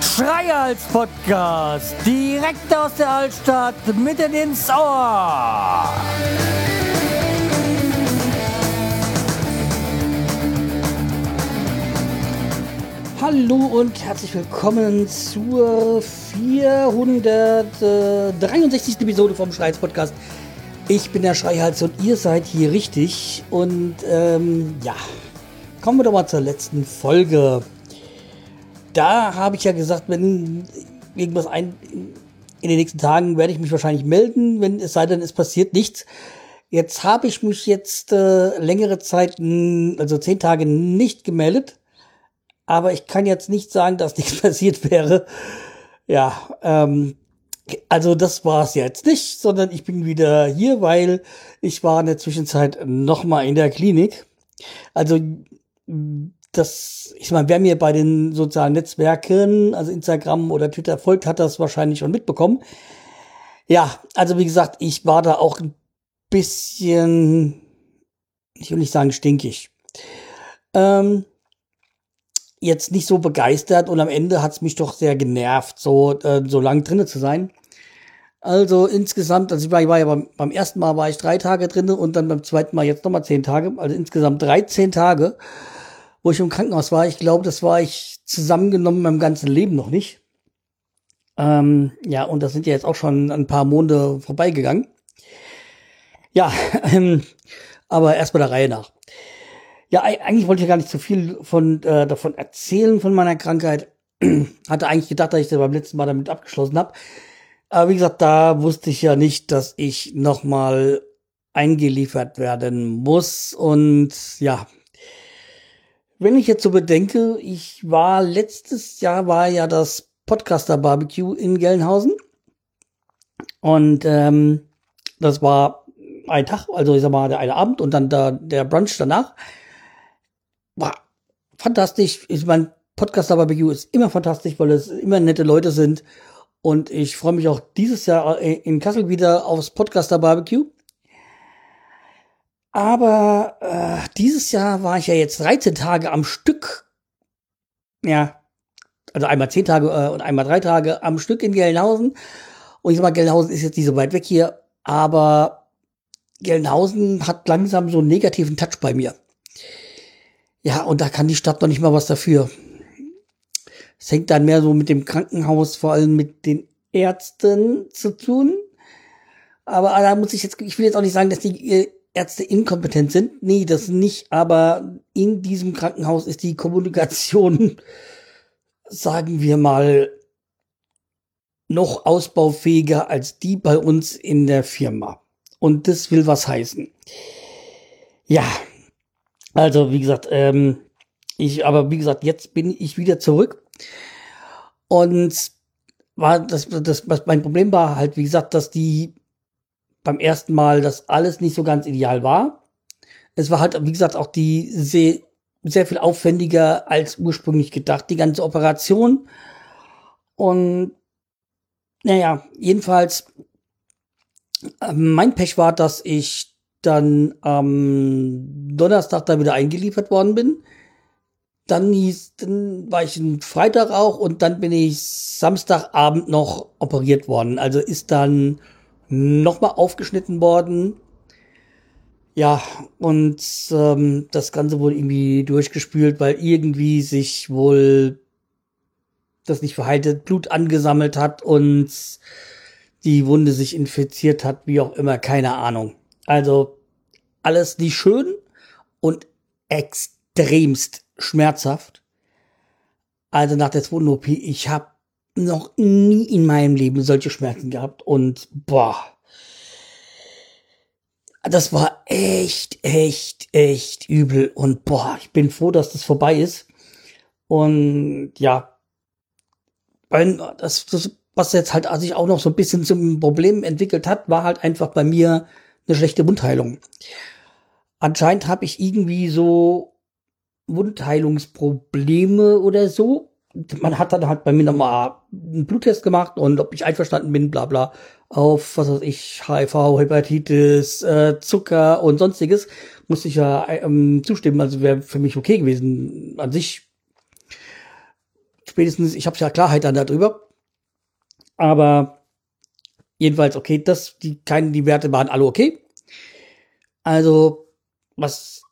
Schreihals Podcast, direkt aus der Altstadt, mitten ins Ohr. Hallo und herzlich willkommen zur 463. Episode vom Schreihals Podcast. Ich bin der Schreihals und ihr seid hier richtig. Und ähm, ja, kommen wir doch mal zur letzten Folge. Da habe ich ja gesagt, wenn irgendwas ein, in den nächsten Tagen werde ich mich wahrscheinlich melden, wenn es sei denn, es passiert nichts. Jetzt habe ich mich jetzt äh, längere Zeit, also zehn Tage nicht gemeldet aber ich kann jetzt nicht sagen, dass nichts passiert wäre. Ja, ähm, also das war es jetzt nicht, sondern ich bin wieder hier, weil ich war in der Zwischenzeit nochmal in der Klinik. Also das, ich meine, wer mir bei den sozialen Netzwerken, also Instagram oder Twitter folgt, hat das wahrscheinlich schon mitbekommen. Ja, also wie gesagt, ich war da auch ein bisschen, ich will nicht sagen stinkig. Ähm, jetzt nicht so begeistert und am Ende hat es mich doch sehr genervt, so, äh, so lang drinnen zu sein. Also insgesamt, also ich war, ich war ja beim, beim ersten Mal war ich drei Tage drinne und dann beim zweiten Mal jetzt nochmal zehn Tage, also insgesamt 13 Tage, wo ich im Krankenhaus war. Ich glaube, das war ich zusammengenommen meinem ganzen Leben noch nicht. Ähm, ja, und das sind ja jetzt auch schon ein paar Monate vorbeigegangen. Ja, ähm, aber erstmal der Reihe nach. Ja, eigentlich wollte ich gar nicht so viel von, äh, davon erzählen, von meiner Krankheit. Hatte eigentlich gedacht, dass ich das beim letzten Mal damit abgeschlossen habe. Aber wie gesagt, da wusste ich ja nicht, dass ich nochmal eingeliefert werden muss. Und ja, wenn ich jetzt so bedenke, ich war letztes Jahr war ja das Podcaster Barbecue in Gelnhausen. Und ähm, das war ein Tag, also ich sag mal, der eine Abend und dann da, der Brunch danach war fantastisch. Ich mein Podcast Barbecue ist immer fantastisch, weil es immer nette Leute sind. Und ich freue mich auch dieses Jahr in Kassel wieder aufs Podcaster Barbecue. Aber äh, dieses Jahr war ich ja jetzt 13 Tage am Stück. Ja, also einmal 10 Tage äh, und einmal 3 Tage am Stück in Gelnhausen. Und ich sag mal, Gelnhausen ist jetzt nicht so weit weg hier, aber Gelnhausen hat langsam so einen negativen Touch bei mir. Ja, und da kann die Stadt noch nicht mal was dafür. Es hängt dann mehr so mit dem Krankenhaus, vor allem mit den Ärzten zu tun. Aber da muss ich jetzt, ich will jetzt auch nicht sagen, dass die äh, Ärzte inkompetent sind. Nee, das nicht. Aber in diesem Krankenhaus ist die Kommunikation, sagen wir mal, noch ausbaufähiger als die bei uns in der Firma. Und das will was heißen. Ja, also, wie gesagt, ähm, ich, aber wie gesagt, jetzt bin ich wieder zurück. Und war das, das, was mein Problem war halt, wie gesagt, dass die beim ersten Mal das alles nicht so ganz ideal war. Es war halt, wie gesagt, auch die sehr, sehr viel aufwendiger als ursprünglich gedacht, die ganze Operation. Und naja, jedenfalls, äh, mein Pech war, dass ich dann am Donnerstag da wieder eingeliefert worden bin. Dann hieß, dann war ich ein Freitag auch und dann bin ich Samstagabend noch operiert worden. Also ist dann nochmal aufgeschnitten worden. Ja, und ähm, das Ganze wurde irgendwie durchgespült, weil irgendwie sich wohl das nicht verheilte Blut angesammelt hat und die Wunde sich infiziert hat, wie auch immer, keine Ahnung. Also alles nicht schön und extremst schmerzhaft. Also nach der zweiten OP, ich habe noch nie in meinem Leben solche Schmerzen gehabt und boah. Das war echt, echt, echt übel und boah, ich bin froh, dass das vorbei ist. Und ja, das, das was jetzt halt sich auch noch so ein bisschen zum Problem entwickelt hat, war halt einfach bei mir eine schlechte Wundheilung. Anscheinend habe ich irgendwie so Wundheilungsprobleme oder so. man hat dann halt bei mir nochmal einen Bluttest gemacht und ob ich einverstanden bin, bla bla, auf, was weiß ich, HIV, Hepatitis, äh, Zucker und sonstiges, musste ich ja ähm, zustimmen, also wäre für mich okay gewesen. An sich, spätestens, ich habe ja Klarheit dann darüber. Aber jedenfalls, okay, das, die, keine, die Werte waren alle okay. Also, was,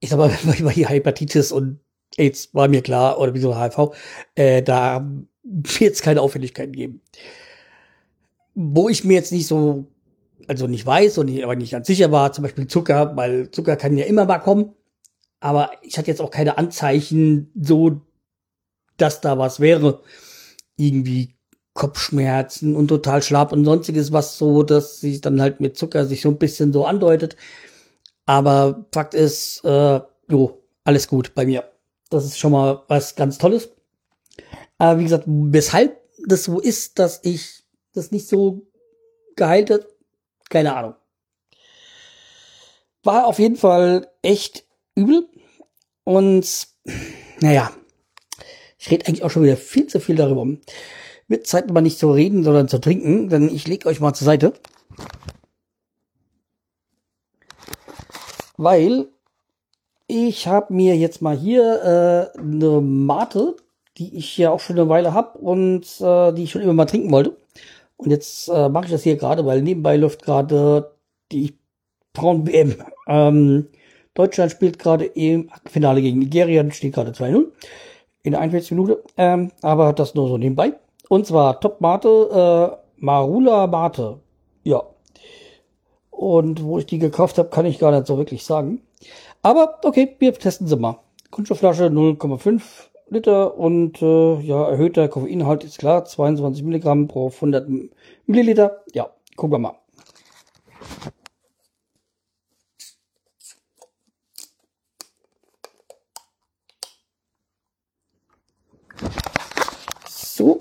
ich sag mal, bei Hepatitis und AIDS war mir klar, oder wie so HIV, äh, da wird es keine Auffälligkeiten geben. Wo ich mir jetzt nicht so, also nicht weiß und ich, aber nicht ganz sicher war, zum Beispiel Zucker, weil Zucker kann ja immer mal kommen. Aber ich hatte jetzt auch keine Anzeichen, so, dass da was wäre. Irgendwie Kopfschmerzen und total schlapp und sonstiges, was so, dass sich dann halt mit Zucker sich so ein bisschen so andeutet. Aber Fakt ist, äh, jo, alles gut bei mir. Das ist schon mal was ganz Tolles. Aber wie gesagt, weshalb das so ist, dass ich das nicht so geheilt hat, keine Ahnung. War auf jeden Fall echt übel. Und naja, ich rede eigentlich auch schon wieder viel zu viel darüber. Wird Zeit aber nicht zu reden, sondern zu trinken, denn ich lege euch mal zur Seite. Weil ich habe mir jetzt mal hier äh, eine Mate, die ich ja auch schon eine Weile habe und äh, die ich schon immer mal trinken wollte. Und jetzt äh, mache ich das hier gerade, weil nebenbei läuft gerade die Frauen-WM. Ähm, Deutschland spielt gerade im Finale gegen Nigeria, steht gerade 2-0 in der 41 Minute. Ähm, aber das nur so nebenbei. Und zwar Top Mate, äh, Marula Mate. Ja. Und wo ich die gekauft habe, kann ich gar nicht so wirklich sagen. Aber okay, wir testen sie mal. Kunststoffflasche 0,5 Liter und äh, ja, erhöhter Koffeinhalt ist klar, 22 Milligramm pro 100 Milliliter. Ja, gucken wir mal. So.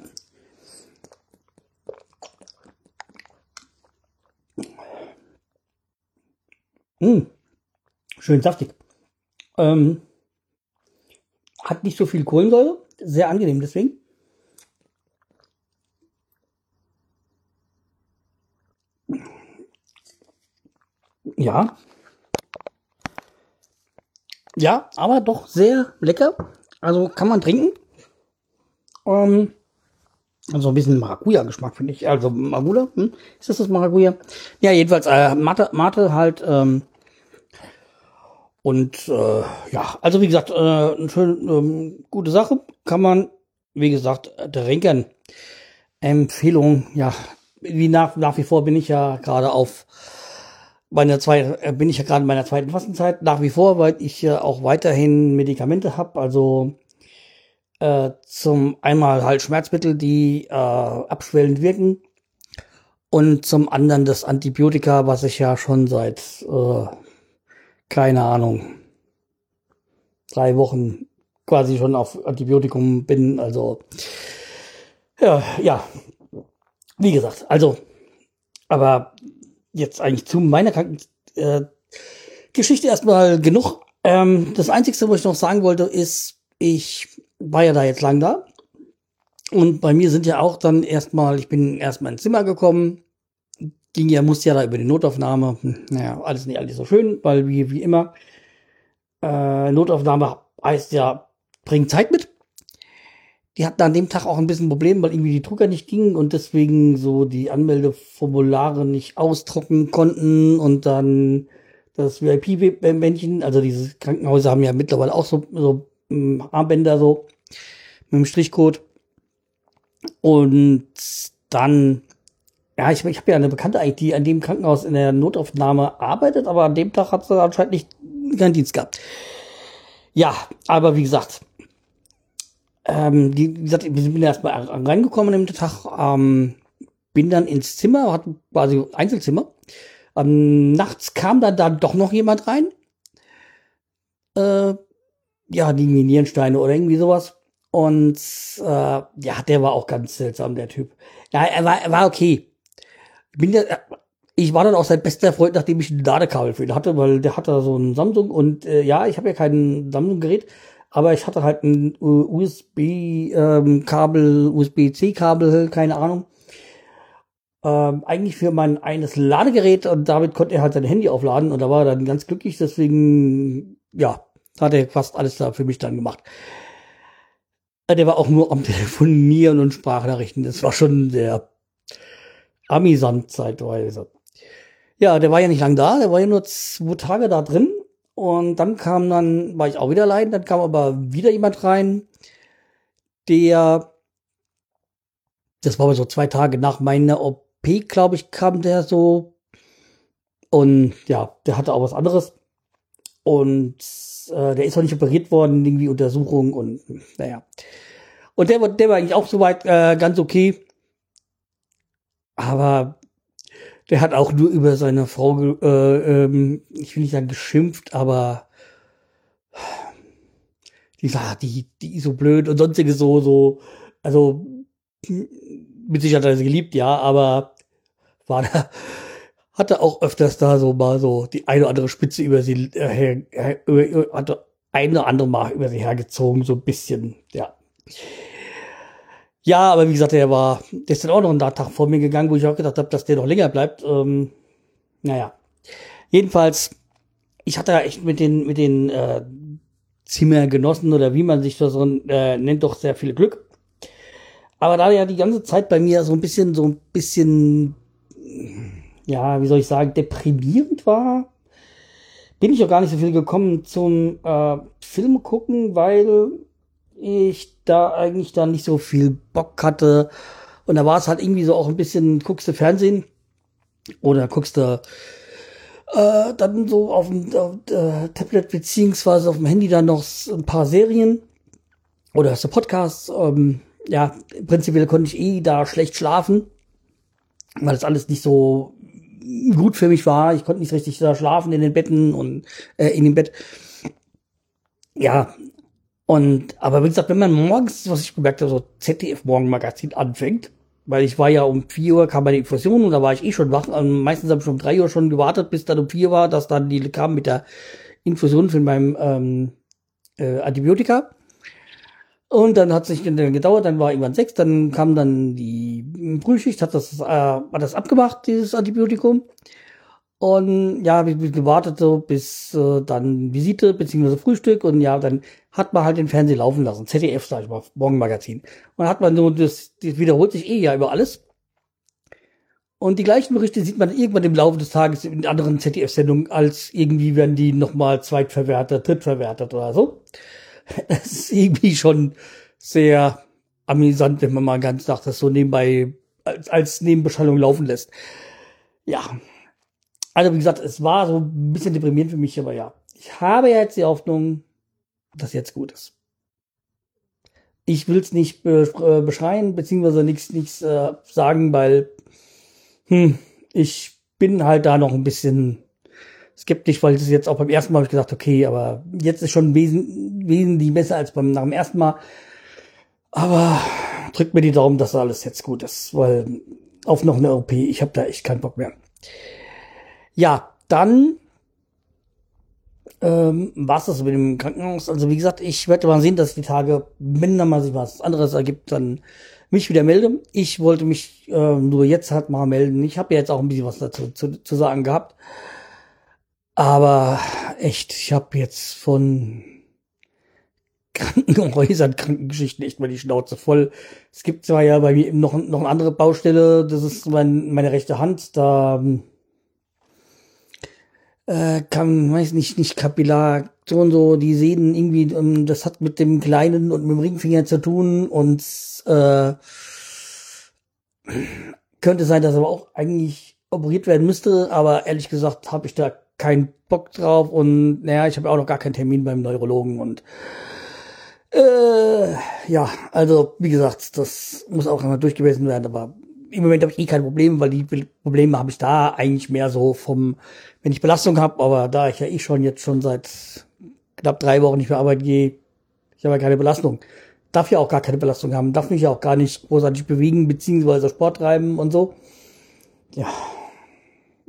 Mmh. Schön saftig. Ähm, hat nicht so viel Kohlensäure, sehr angenehm deswegen. Ja. Ja, aber doch sehr lecker. Also kann man trinken. Ähm, also ein bisschen Maracuja-Geschmack, finde ich. Also Magula, hm? ist das das Maracuja? Ja, jedenfalls äh, Mate, Mate halt. Ähm, und äh, ja, also wie gesagt, äh, eine schön ähm, gute Sache. Kann man, wie gesagt, trinken. Empfehlung, ja, wie nach, nach wie vor bin ich ja gerade auf meiner zweiten, äh, bin ich ja gerade in meiner zweiten Fastenzeit, nach wie vor, weil ich ja auch weiterhin Medikamente habe, also äh, zum einmal halt Schmerzmittel, die äh, abschwellend wirken und zum anderen das Antibiotika, was ich ja schon seit, äh, keine Ahnung, drei Wochen quasi schon auf Antibiotikum bin. Also ja, ja, wie gesagt, also, aber jetzt eigentlich zu meiner Kranken äh, Geschichte erstmal genug. Ähm, das Einzige, was ich noch sagen wollte, ist, ich war ja da jetzt lang da. Und bei mir sind ja auch dann erstmal, ich bin erstmal ins Zimmer gekommen, ging ja, musste ja da über die Notaufnahme, hm, naja, alles nicht alles so schön, weil wie, wie immer, äh, Notaufnahme heißt ja, bringt Zeit mit. Die hatten an dem Tag auch ein bisschen Problem, weil irgendwie die Drucker nicht gingen und deswegen so die Anmeldeformulare nicht ausdrucken konnten und dann das VIP-Männchen, also diese Krankenhäuser haben ja mittlerweile auch so, so Armbänder so mit dem Strichcode. Und dann, ja, ich, ich habe ja eine Bekannte eigentlich, die an dem Krankenhaus in der Notaufnahme arbeitet, aber an dem Tag hat sie anscheinend nicht keinen Dienst gehabt. Ja, aber wie gesagt, ähm, die, wie gesagt, wir sind erstmal reingekommen an dem Tag, ähm, bin dann ins Zimmer, hatte quasi Einzelzimmer. Ähm, nachts kam dann da doch noch jemand rein. Äh, ja, die Nierensteine oder irgendwie sowas. Und äh, ja, der war auch ganz seltsam, der Typ. Ja, er war, er war okay. Ich, bin der, ich war dann auch sein bester Freund, nachdem ich ein Ladekabel für ihn hatte, weil der hatte so ein Samsung und äh, ja, ich habe ja kein Samsung-Gerät, Aber ich hatte halt ein USB-Kabel, ähm, USB-C-Kabel, keine Ahnung. Ähm, eigentlich für mein eines Ladegerät und damit konnte er halt sein Handy aufladen und da war er dann ganz glücklich. Deswegen, ja, hat er fast alles da für mich dann gemacht. Der war auch nur am Telefonieren und Sprachnachrichten. Das war schon sehr amüsant zeitweise. Ja, der war ja nicht lang da, der war ja nur zwei Tage da drin. Und dann kam dann, war ich auch wieder allein, dann kam aber wieder jemand rein, der, das war aber so zwei Tage nach meiner OP, glaube ich, kam der so. Und ja, der hatte auch was anderes. Und äh, der ist auch nicht operiert worden, irgendwie Untersuchung und naja. Und der, der war eigentlich auch soweit äh, ganz okay. Aber der hat auch nur über seine Frau, äh, ähm, ich will nicht sagen geschimpft, aber die sagt, die, die ist so blöd und sonstige so, so, also mit Sicherheit hat er sie geliebt, ja, aber war da, hatte auch öfters da so mal so die eine oder andere Spitze über sie, äh, über, hatte eine oder andere Mal über sie hergezogen, so ein bisschen, ja. Ja, aber wie gesagt, der war, der ist dann auch noch einen Tag vor mir gegangen, wo ich auch gedacht habe, dass der noch länger bleibt. Ähm, naja. Jedenfalls, ich hatte ja echt mit den, mit den äh, Zimmergenossen oder wie man sich das so äh, nennt, doch sehr viel Glück. Aber da ja die ganze Zeit bei mir so ein bisschen, so ein bisschen, ja, wie soll ich sagen, deprimierend war, bin ich auch gar nicht so viel gekommen zum äh, Film gucken, weil ich da eigentlich dann nicht so viel Bock hatte. Und da war es halt irgendwie so auch ein bisschen, guckst du Fernsehen oder guckst du äh, dann so auf dem auf, äh, Tablet beziehungsweise auf dem Handy dann noch ein paar Serien oder du Podcasts. Ähm, ja, prinzipiell konnte ich eh da schlecht schlafen, weil das alles nicht so gut für mich war. Ich konnte nicht richtig da schlafen in den Betten und äh, in dem Bett. Ja, und, aber wie gesagt, wenn man morgens, was ich gemerkt habe, so ZDF Morgenmagazin anfängt, weil ich war ja um vier Uhr kam meine Infusion und da war ich eh schon wach. Und meistens habe ich um drei Uhr schon gewartet, bis dann um vier war, dass dann die kam mit der Infusion von meinem ähm, äh, Antibiotika. Und dann hat sich dann gedauert, dann war irgendwann sechs, dann kam dann die Frühschicht, hat das, äh, hat das abgemacht, dieses Antibiotikum. Und ja, ich gewartet so bis äh, dann Visite beziehungsweise Frühstück und ja, dann hat man halt den Fernseher laufen lassen, ZDF sag ich mal, Morgenmagazin. Und hat man so das, das wiederholt sich eh ja über alles. Und die gleichen Berichte sieht man irgendwann im Laufe des Tages in anderen ZDF-Sendungen, als irgendwie werden die nochmal zweitverwertet, drittverwertet oder so. Das ist irgendwie schon sehr amüsant, wenn man mal ganz nach das so nebenbei als, als Nebenbeschallung laufen lässt. Ja, also wie gesagt, es war so ein bisschen deprimierend für mich, aber ja. Ich habe ja jetzt die Hoffnung, dass jetzt gut ist. Ich will es nicht äh, beschreien, beziehungsweise nichts nichts äh, sagen, weil hm, ich bin halt da noch ein bisschen skeptisch, weil das jetzt auch beim ersten Mal habe ich gesagt, okay, aber jetzt ist schon wesen, wesentlich besser als beim nach dem ersten Mal. Aber drückt mir die Daumen, dass alles jetzt gut ist, weil auf noch eine OP, ich habe da echt keinen Bock mehr. Ja, dann ähm, war es das mit dem Krankenhaus. Also wie gesagt, ich werde mal sehen, dass die Tage, wenn da mal sich was anderes ergibt, dann mich wieder melde. Ich wollte mich äh, nur jetzt halt mal melden. Ich habe ja jetzt auch ein bisschen was dazu zu, zu sagen gehabt. Aber echt, ich habe jetzt von Krankenhäusern, Krankengeschichten echt mal die Schnauze voll. Es gibt zwar ja bei mir noch, noch eine andere Baustelle, das ist mein, meine rechte Hand, da äh, kann, weiß nicht, nicht Kapillar, so und so, die sehen irgendwie, ähm, das hat mit dem kleinen und mit dem Ringfinger zu tun und äh, könnte sein, dass er aber auch eigentlich operiert werden müsste, aber ehrlich gesagt habe ich da keinen Bock drauf und naja, ich habe auch noch gar keinen Termin beim Neurologen und äh, ja, also wie gesagt, das muss auch einmal durchgewesen werden, aber im Moment habe ich eh kein Problem, weil die Probleme habe ich da eigentlich mehr so vom, wenn ich Belastung habe, aber da ich ja eh schon jetzt schon seit knapp drei Wochen nicht mehr arbeiten gehe, ich habe ja keine Belastung. Darf ja auch gar keine Belastung haben, darf mich ja auch gar nicht großartig bewegen, beziehungsweise Sport treiben und so. Ja.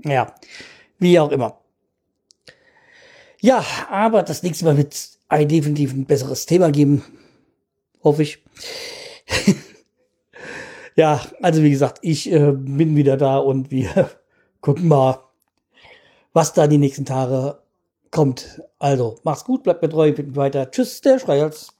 Ja. Wie auch immer. Ja, aber das nächste Mal wird ein definitiv ein besseres Thema geben. Hoffe ich. ja, also wie gesagt, ich äh, bin wieder da und wir gucken mal, was da die nächsten Tage kommt. Also, mach's gut, bleibt mir treu, weiter. Tschüss, der Schreihals.